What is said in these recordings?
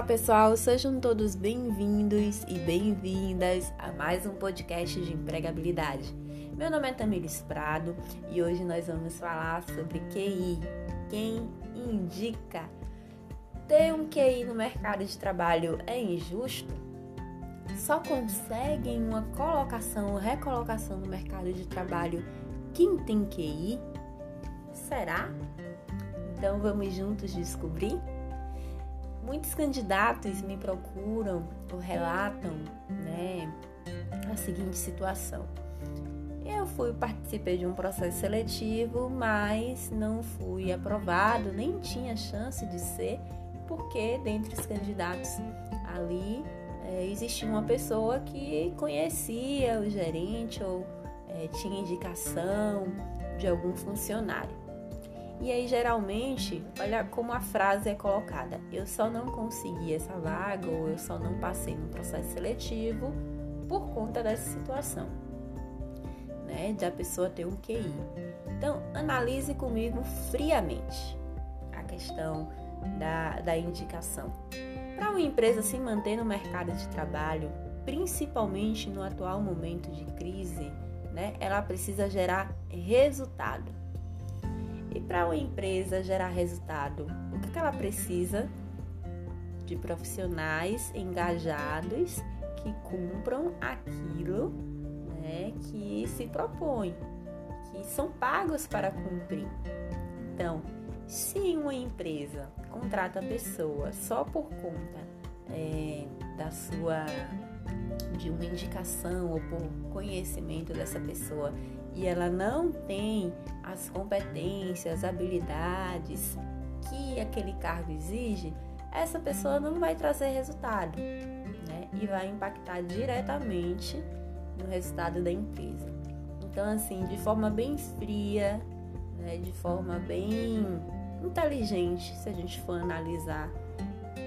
Olá, pessoal, sejam todos bem-vindos e bem-vindas a mais um podcast de empregabilidade. Meu nome é Tamiris Prado e hoje nós vamos falar sobre QI. Quem indica? Ter um QI no mercado de trabalho é injusto? Só conseguem uma colocação ou recolocação no mercado de trabalho quem tem QI? Será? Então vamos juntos descobrir? Muitos candidatos me procuram ou relatam né, a seguinte situação. Eu fui participei de um processo seletivo, mas não fui aprovado, nem tinha chance de ser, porque dentre os candidatos ali é, existia uma pessoa que conhecia o gerente ou é, tinha indicação de algum funcionário. E aí, geralmente, olha como a frase é colocada: eu só não consegui essa vaga ou eu só não passei no processo seletivo por conta dessa situação, né? De a pessoa ter um QI. Então, analise comigo friamente a questão da, da indicação. Para uma empresa se manter no mercado de trabalho, principalmente no atual momento de crise, né, ela precisa gerar resultado. E para uma empresa gerar resultado, o que, ela precisa? De profissionais engajados que cumpram aquilo né, que se propõe, que são pagos para cumprir. Então, se uma empresa contrata a pessoa só por conta é, da sua de uma indicação ou por conhecimento dessa pessoa e ela não tem as competências, habilidades que aquele cargo exige, essa pessoa não vai trazer resultado, né? E vai impactar diretamente no resultado da empresa. Então, assim, de forma bem fria, né? de forma bem inteligente, se a gente for analisar,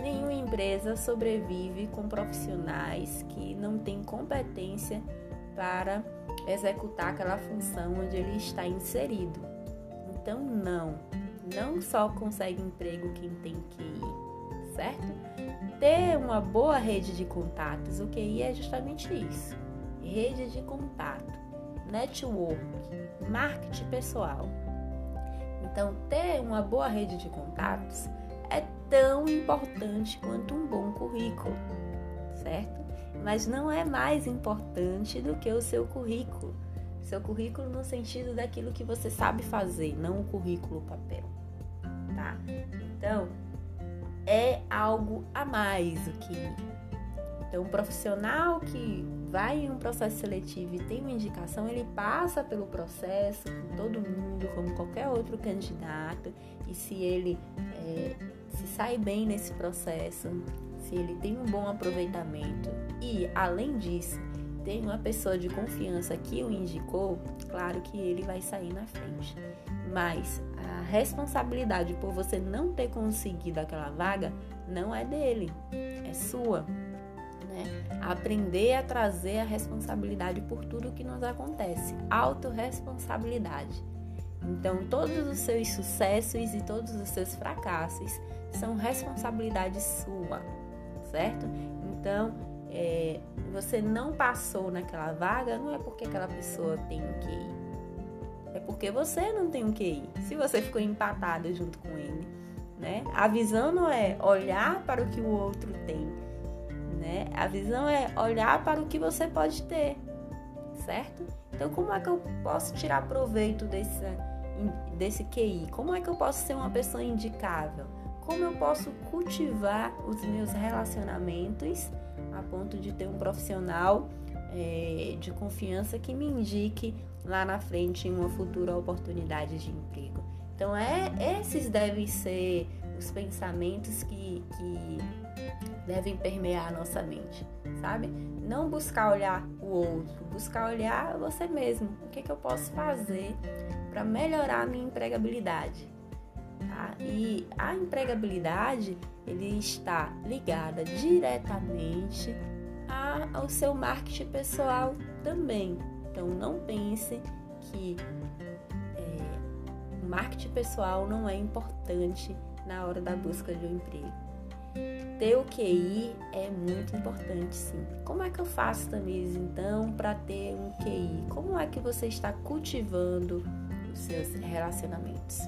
nenhuma empresa sobrevive com profissionais que não têm competência para executar aquela função onde ele está inserido. Então, não, não só consegue emprego quem tem QI, certo? Ter uma boa rede de contatos, o QI é justamente isso: rede de contato, network, marketing pessoal. Então, ter uma boa rede de contatos é tão importante quanto um bom currículo, certo? Mas não é mais importante do que o seu currículo. Seu currículo no sentido daquilo que você sabe fazer, não o currículo papel, tá? Então, é algo a mais o que então, um profissional que vai em um processo seletivo e tem uma indicação, ele passa pelo processo com todo mundo, como qualquer outro candidato, e se ele é, se sai bem nesse processo, ele tem um bom aproveitamento e, além disso, tem uma pessoa de confiança que o indicou, claro que ele vai sair na frente. Mas a responsabilidade por você não ter conseguido aquela vaga não é dele, é sua. Né? Aprender a trazer a responsabilidade por tudo que nos acontece. Autoresponsabilidade. Então, todos os seus sucessos e todos os seus fracassos são responsabilidade sua certo? Então, é, você não passou naquela vaga, não é porque aquela pessoa tem um QI. É porque você não tem um QI. Se você ficou empatado junto com ele, né? A visão não é olhar para o que o outro tem, né? A visão é olhar para o que você pode ter, certo? Então, como é que eu posso tirar proveito desse, desse QI? Como é que eu posso ser uma pessoa indicável? Como eu posso cultivar os meus relacionamentos a ponto de ter um profissional é, de confiança que me indique lá na frente uma futura oportunidade de emprego. Então, é, esses devem ser os pensamentos que, que devem permear a nossa mente, sabe? Não buscar olhar o outro, buscar olhar você mesmo. O que, que eu posso fazer para melhorar a minha empregabilidade? Tá? E a empregabilidade ele está ligada diretamente a, ao seu marketing pessoal também. Então não pense que é, o marketing pessoal não é importante na hora da busca de um emprego. ter o QI é muito importante, sim. Como é que eu faço, Tamires, então, para ter um QI? Como é que você está cultivando os seus relacionamentos?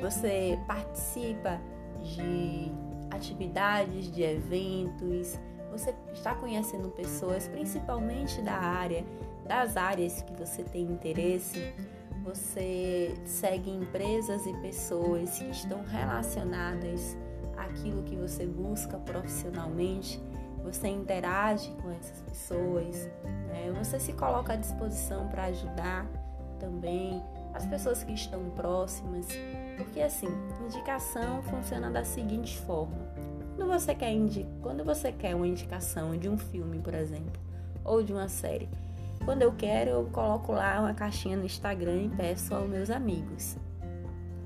Você participa de atividades, de eventos, você está conhecendo pessoas, principalmente da área, das áreas que você tem interesse. Você segue empresas e pessoas que estão relacionadas àquilo que você busca profissionalmente. Você interage com essas pessoas, né? você se coloca à disposição para ajudar também as pessoas que estão próximas. Porque assim, indicação funciona da seguinte forma: quando você quer indi quando você quer uma indicação de um filme, por exemplo, ou de uma série, quando eu quero, eu coloco lá uma caixinha no Instagram e peço aos meus amigos.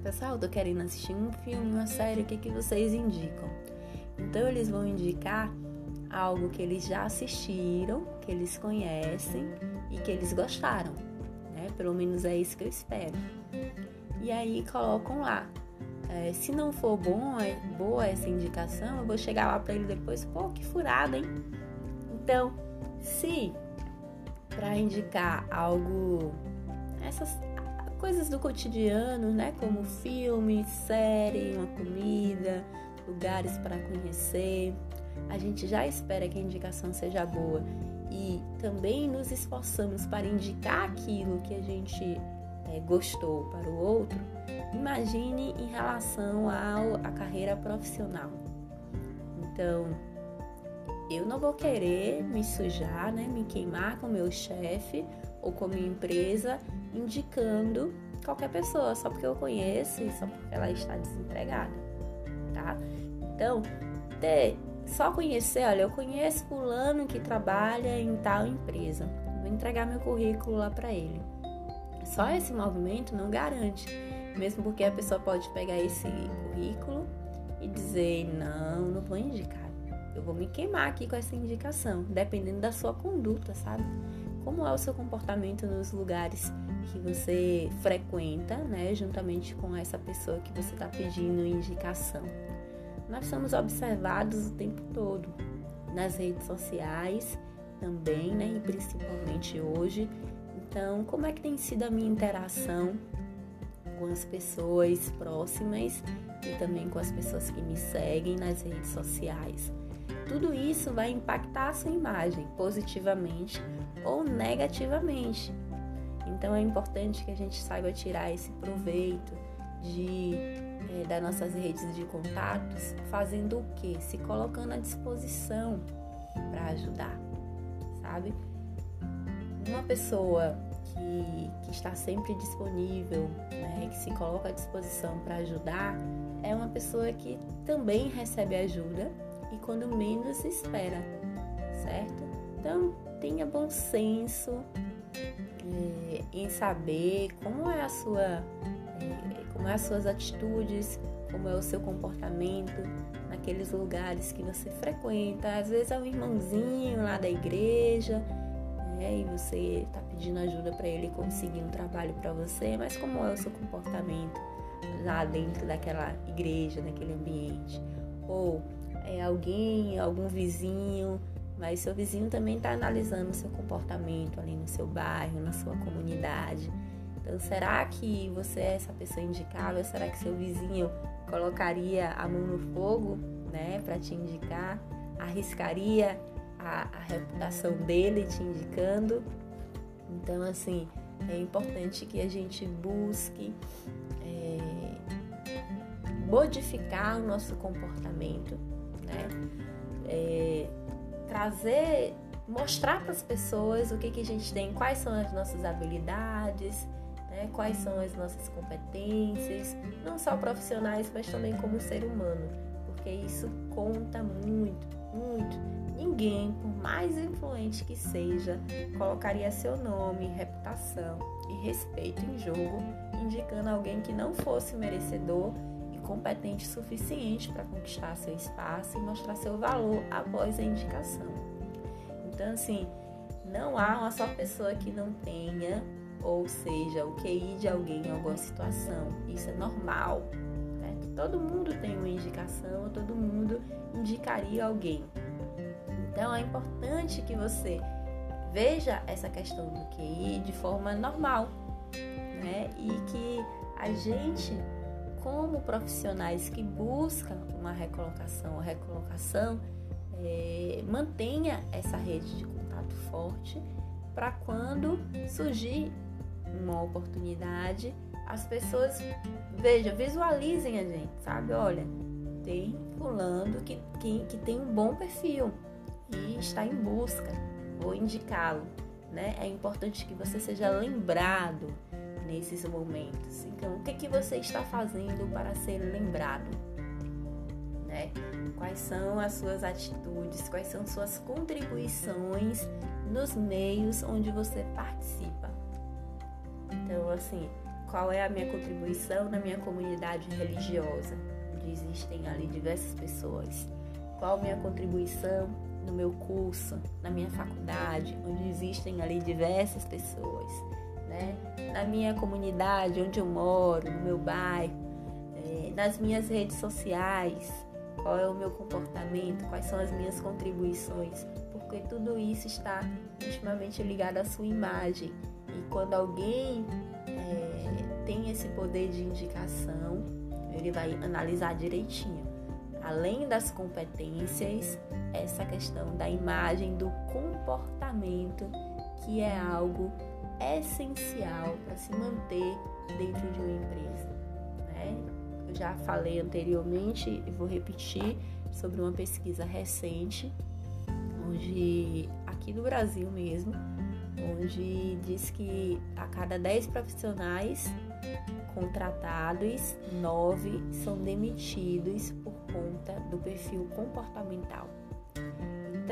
Pessoal, eu tô querendo assistir um filme, uma série, o que, que vocês indicam? Então eles vão indicar algo que eles já assistiram, que eles conhecem e que eles gostaram, né? Pelo menos é isso que eu espero. E aí colocam lá. É, se não for bom, é, boa essa indicação, eu vou chegar lá para ele depois, pô, que furada, hein? Então, se para indicar algo, essas coisas do cotidiano, né? Como filme, série, uma comida, lugares para conhecer. A gente já espera que a indicação seja boa e também nos esforçamos para indicar aquilo que a gente é, gostou para o outro. Imagine em relação à carreira profissional. Então, eu não vou querer me sujar, né, me queimar com meu chefe ou com minha empresa indicando qualquer pessoa só porque eu conheço e só porque ela está desempregada, tá? Então, ter só conhecer, olha, eu conheço fulano que trabalha em tal empresa. Vou entregar meu currículo lá para ele. Só esse movimento não garante, mesmo porque a pessoa pode pegar esse currículo e dizer: "Não, não vou indicar eu vou me queimar aqui com essa indicação, dependendo da sua conduta, sabe? Como é o seu comportamento nos lugares que você frequenta, né, juntamente com essa pessoa que você está pedindo indicação. Nós somos observados o tempo todo nas redes sociais também, né, e principalmente hoje. Então, como é que tem sido a minha interação com as pessoas próximas e também com as pessoas que me seguem nas redes sociais? tudo isso vai impactar a sua imagem positivamente ou negativamente. Então é importante que a gente saiba tirar esse proveito de é, das nossas redes de contatos, fazendo o que? Se colocando à disposição para ajudar, sabe? Uma pessoa que, que está sempre disponível, né, que se coloca à disposição para ajudar, é uma pessoa que também recebe ajuda e quando menos espera, certo? Então, tenha bom senso é, em saber como é a sua, é, como é as suas atitudes, como é o seu comportamento naqueles lugares que você frequenta. Às vezes é um irmãozinho lá da igreja, né? E você está pedindo ajuda para ele conseguir um trabalho para você, mas como é o seu comportamento lá dentro daquela igreja, naquele ambiente? Ou é, alguém, algum vizinho, mas seu vizinho também está analisando o seu comportamento ali no seu bairro, na sua comunidade. Então, será que você é essa pessoa indicável? Será que seu vizinho colocaria a mão no fogo, né, para te indicar? Arriscaria a, a reputação dele te indicando? Então, assim, é importante que a gente busque é, modificar o nosso comportamento né? É, trazer, mostrar para as pessoas o que, que a gente tem, quais são as nossas habilidades, né? quais são as nossas competências, não só profissionais, mas também como ser humano, porque isso conta muito, muito. Ninguém, por mais influente que seja, colocaria seu nome, reputação e respeito em jogo, indicando alguém que não fosse merecedor competente suficiente para conquistar seu espaço e mostrar seu valor após a indicação. Então, assim, não há uma só pessoa que não tenha, ou seja, o QI de alguém em alguma situação. Isso é normal, né? Todo mundo tem uma indicação, todo mundo indicaria alguém. Então é importante que você veja essa questão do QI de forma normal, né? E que a gente, como profissionais que buscam uma recolocação ou recolocação, é, mantenha essa rede de contato forte para quando surgir uma oportunidade, as pessoas vejam, visualizem a gente, sabe? Olha, tem fulano que, que, que tem um bom perfil e está em busca, vou indicá-lo. Né? É importante que você seja lembrado nesses momentos. Então, o que, que você está fazendo para ser lembrado? Né? Quais são as suas atitudes? Quais são suas contribuições nos meios onde você participa? Então, assim, qual é a minha contribuição na minha comunidade religiosa? Onde existem ali diversas pessoas. Qual a minha contribuição no meu curso, na minha faculdade, onde existem ali diversas pessoas, né? Na minha comunidade, onde eu moro, no meu bairro, é, nas minhas redes sociais, qual é o meu comportamento, quais são as minhas contribuições, porque tudo isso está intimamente ligado à sua imagem. E quando alguém é, tem esse poder de indicação, ele vai analisar direitinho além das competências, essa questão da imagem, do comportamento, que é algo essencial para se manter dentro de uma empresa. Né? Eu já falei anteriormente e vou repetir sobre uma pesquisa recente, onde aqui no Brasil mesmo, onde diz que a cada 10 profissionais contratados, 9 são demitidos por conta do perfil comportamental.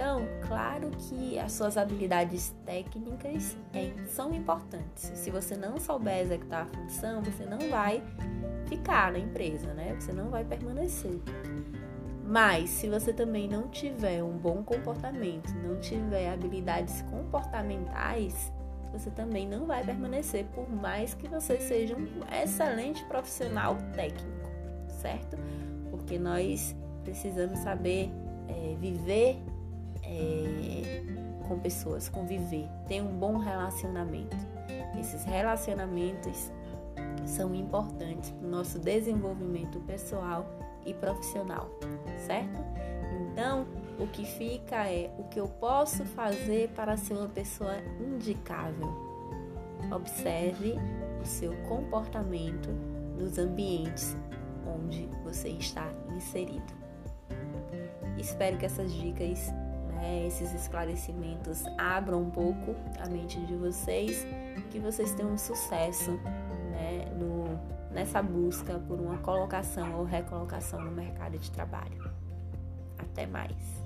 Então, claro que as suas habilidades técnicas é, são importantes. Se você não souber executar a função, você não vai ficar na empresa, né? Você não vai permanecer. Mas se você também não tiver um bom comportamento, não tiver habilidades comportamentais, você também não vai permanecer, por mais que você seja um excelente profissional técnico, certo? Porque nós precisamos saber é, viver é, com pessoas, conviver, ter um bom relacionamento. Esses relacionamentos são importantes para o nosso desenvolvimento pessoal e profissional, certo? Então, o que fica é o que eu posso fazer para ser uma pessoa indicável. Observe o seu comportamento nos ambientes onde você está inserido. Espero que essas dicas, né, esses esclarecimentos abram um pouco a mente de vocês, que vocês tenham sucesso né, no, nessa busca por uma colocação ou recolocação no mercado de trabalho. Até mais!